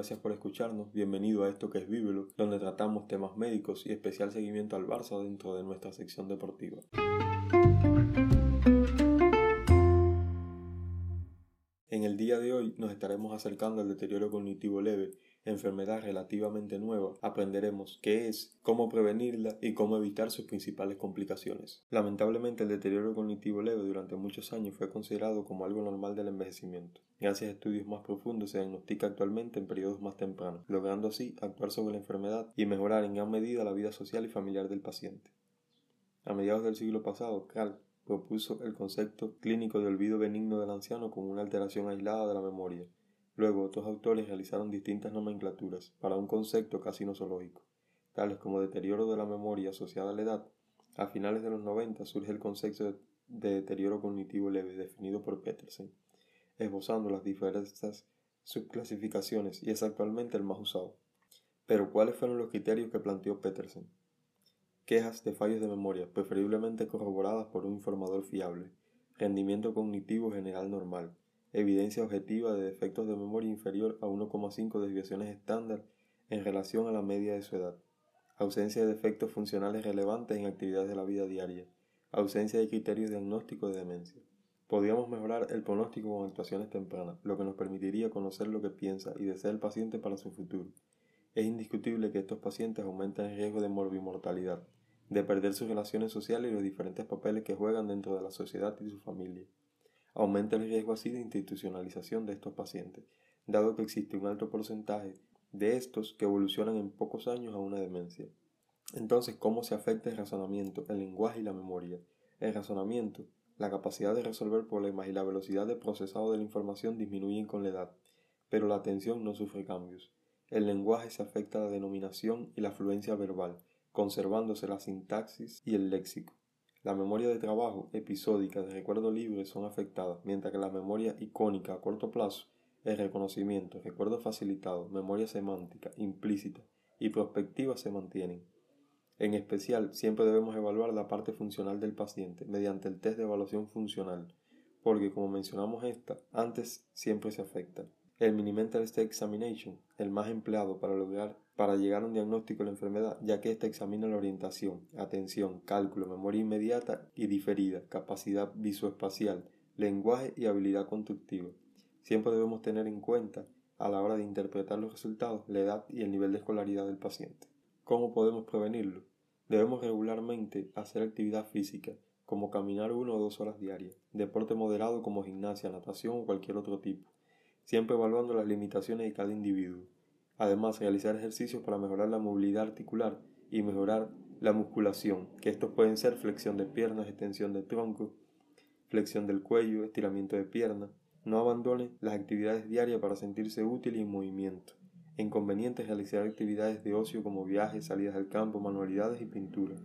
gracias por escucharnos. Bienvenido a esto que es Vívelo, donde tratamos temas médicos y especial seguimiento al Barça dentro de nuestra sección deportiva. En el día de hoy nos estaremos acercando al deterioro cognitivo leve, enfermedad relativamente nueva. Aprenderemos qué es, cómo prevenirla y cómo evitar sus principales complicaciones. Lamentablemente el deterioro cognitivo leve durante muchos años fue considerado como algo normal del envejecimiento. Gracias a estudios más profundos se diagnostica actualmente en periodos más tempranos, logrando así actuar sobre la enfermedad y mejorar en gran medida la vida social y familiar del paciente. A mediados del siglo pasado, Carl propuso el concepto clínico de olvido benigno del anciano como una alteración aislada de la memoria. Luego otros autores realizaron distintas nomenclaturas para un concepto casi nosológico, tales como deterioro de la memoria asociada a la edad. A finales de los 90 surge el concepto de deterioro cognitivo leve definido por Petersen, esbozando las diferentes subclasificaciones y es actualmente el más usado. Pero ¿cuáles fueron los criterios que planteó Petersen? Quejas de fallos de memoria, preferiblemente corroboradas por un informador fiable. Rendimiento cognitivo general normal. Evidencia objetiva de defectos de memoria inferior a 1,5 desviaciones estándar en relación a la media de su edad. Ausencia de defectos funcionales relevantes en actividades de la vida diaria. Ausencia de criterios diagnósticos de demencia. Podríamos mejorar el pronóstico con actuaciones tempranas, lo que nos permitiría conocer lo que piensa y desea el paciente para su futuro. Es indiscutible que estos pacientes aumentan el riesgo de morbimortalidad, de perder sus relaciones sociales y los diferentes papeles que juegan dentro de la sociedad y su familia. Aumenta el riesgo así de institucionalización de estos pacientes, dado que existe un alto porcentaje de estos que evolucionan en pocos años a una demencia. Entonces, ¿cómo se afecta el razonamiento, el lenguaje y la memoria? El razonamiento, la capacidad de resolver problemas y la velocidad de procesado de la información disminuyen con la edad, pero la atención no sufre cambios. El lenguaje se afecta a la denominación y la fluencia verbal, conservándose la sintaxis y el léxico. La memoria de trabajo episódica de recuerdo libre son afectadas, mientras que la memoria icónica a corto plazo, el reconocimiento, recuerdo facilitado, memoria semántica, implícita y prospectiva se mantienen. En especial, siempre debemos evaluar la parte funcional del paciente mediante el test de evaluación funcional, porque como mencionamos esta, antes siempre se afecta. El Mini-Mental State Examination, el más empleado para lograr para llegar a un diagnóstico de la enfermedad, ya que ésta examina la orientación, atención, cálculo, memoria inmediata y diferida, capacidad visoespacial, lenguaje y habilidad constructiva. Siempre debemos tener en cuenta, a la hora de interpretar los resultados, la edad y el nivel de escolaridad del paciente. ¿Cómo podemos prevenirlo? Debemos regularmente hacer actividad física, como caminar una o dos horas diarias, deporte moderado como gimnasia, natación o cualquier otro tipo siempre evaluando las limitaciones de cada individuo. Además, realizar ejercicios para mejorar la movilidad articular y mejorar la musculación, que estos pueden ser flexión de piernas, extensión de tronco, flexión del cuello, estiramiento de piernas. No abandone las actividades diarias para sentirse útil y en movimiento. Inconveniente realizar actividades de ocio como viajes, salidas al campo, manualidades y pintura.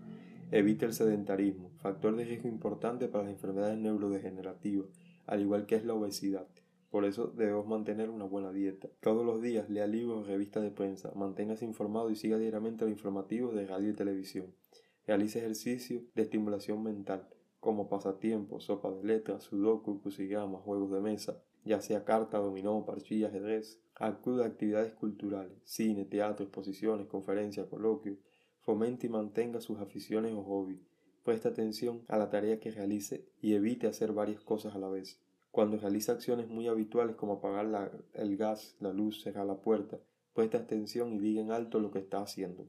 Evite el sedentarismo, factor de riesgo importante para las enfermedades neurodegenerativas, al igual que es la obesidad. Por eso debemos mantener una buena dieta. Todos los días lea libros revistas de prensa, manténgase informado y siga diariamente los informativos de radio y televisión. Realice ejercicio de estimulación mental, como pasatiempos, sopa de letras, sudoku, crucigramas, juegos de mesa, ya sea carta, dominó, parchilla, ajedrez. Acude a actividades culturales, cine, teatro, exposiciones, conferencias, coloquios. Fomente y mantenga sus aficiones o hobbies. Preste atención a la tarea que realice y evite hacer varias cosas a la vez. Cuando realiza acciones muy habituales como apagar el gas, la luz, cerrar la puerta, preste atención y diga en alto lo que está haciendo,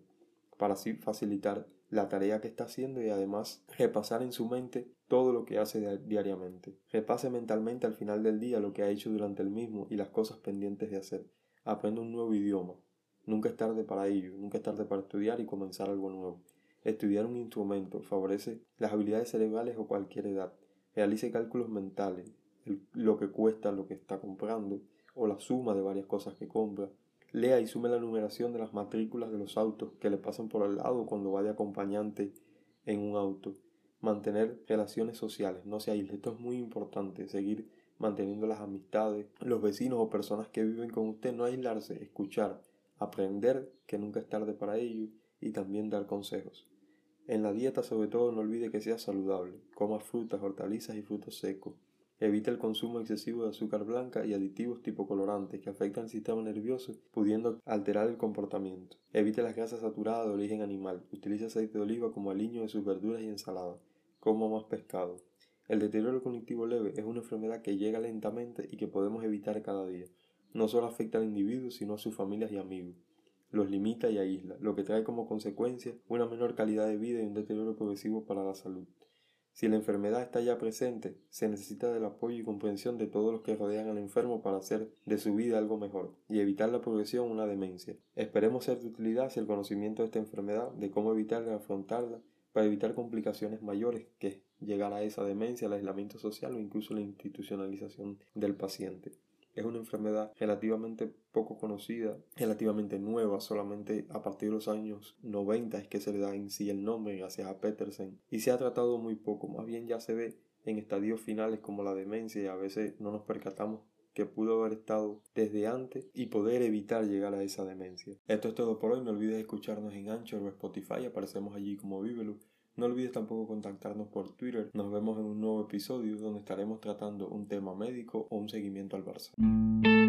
para así facilitar la tarea que está haciendo y además repasar en su mente todo lo que hace diariamente. Repase mentalmente al final del día lo que ha hecho durante el mismo y las cosas pendientes de hacer. Aprenda un nuevo idioma. Nunca es tarde para ello, nunca es tarde para estudiar y comenzar algo nuevo. Estudiar un instrumento favorece las habilidades cerebrales o cualquier edad. Realice cálculos mentales, lo que cuesta lo que está comprando o la suma de varias cosas que compra. Lea y sume la numeración de las matrículas de los autos que le pasan por al lado cuando va de acompañante en un auto. Mantener relaciones sociales, no se aísle. Esto es muy importante, seguir manteniendo las amistades, los vecinos o personas que viven con usted, no aislarse, escuchar, aprender que nunca es tarde para ello y también dar consejos. En la dieta sobre todo no olvide que sea saludable, coma frutas, hortalizas y frutos secos. Evita el consumo excesivo de azúcar blanca y aditivos tipo colorantes que afectan el sistema nervioso, pudiendo alterar el comportamiento. Evite las grasas saturadas de origen animal. Utilice aceite de oliva como aliño de sus verduras y ensaladas. Coma más pescado. El deterioro cognitivo leve es una enfermedad que llega lentamente y que podemos evitar cada día. No solo afecta al individuo, sino a sus familias y amigos. Los limita y aísla, lo que trae como consecuencia una menor calidad de vida y un deterioro progresivo para la salud. Si la enfermedad está ya presente, se necesita del apoyo y comprensión de todos los que rodean al enfermo para hacer de su vida algo mejor y evitar la progresión una demencia. Esperemos ser de utilidad si el conocimiento de esta enfermedad, de cómo evitarla y afrontarla, para evitar complicaciones mayores que llegar a esa demencia, el aislamiento social o incluso la institucionalización del paciente. Es una enfermedad relativamente poco conocida, relativamente nueva, solamente a partir de los años 90 es que se le da en sí el nombre gracias a Petersen y se ha tratado muy poco, más bien ya se ve en estadios finales como la demencia y a veces no nos percatamos que pudo haber estado desde antes y poder evitar llegar a esa demencia. Esto es todo por hoy, no olvides escucharnos en Anchor o Spotify, aparecemos allí como Vivelu. No olvides tampoco contactarnos por Twitter. Nos vemos en un nuevo episodio donde estaremos tratando un tema médico o un seguimiento al Barça.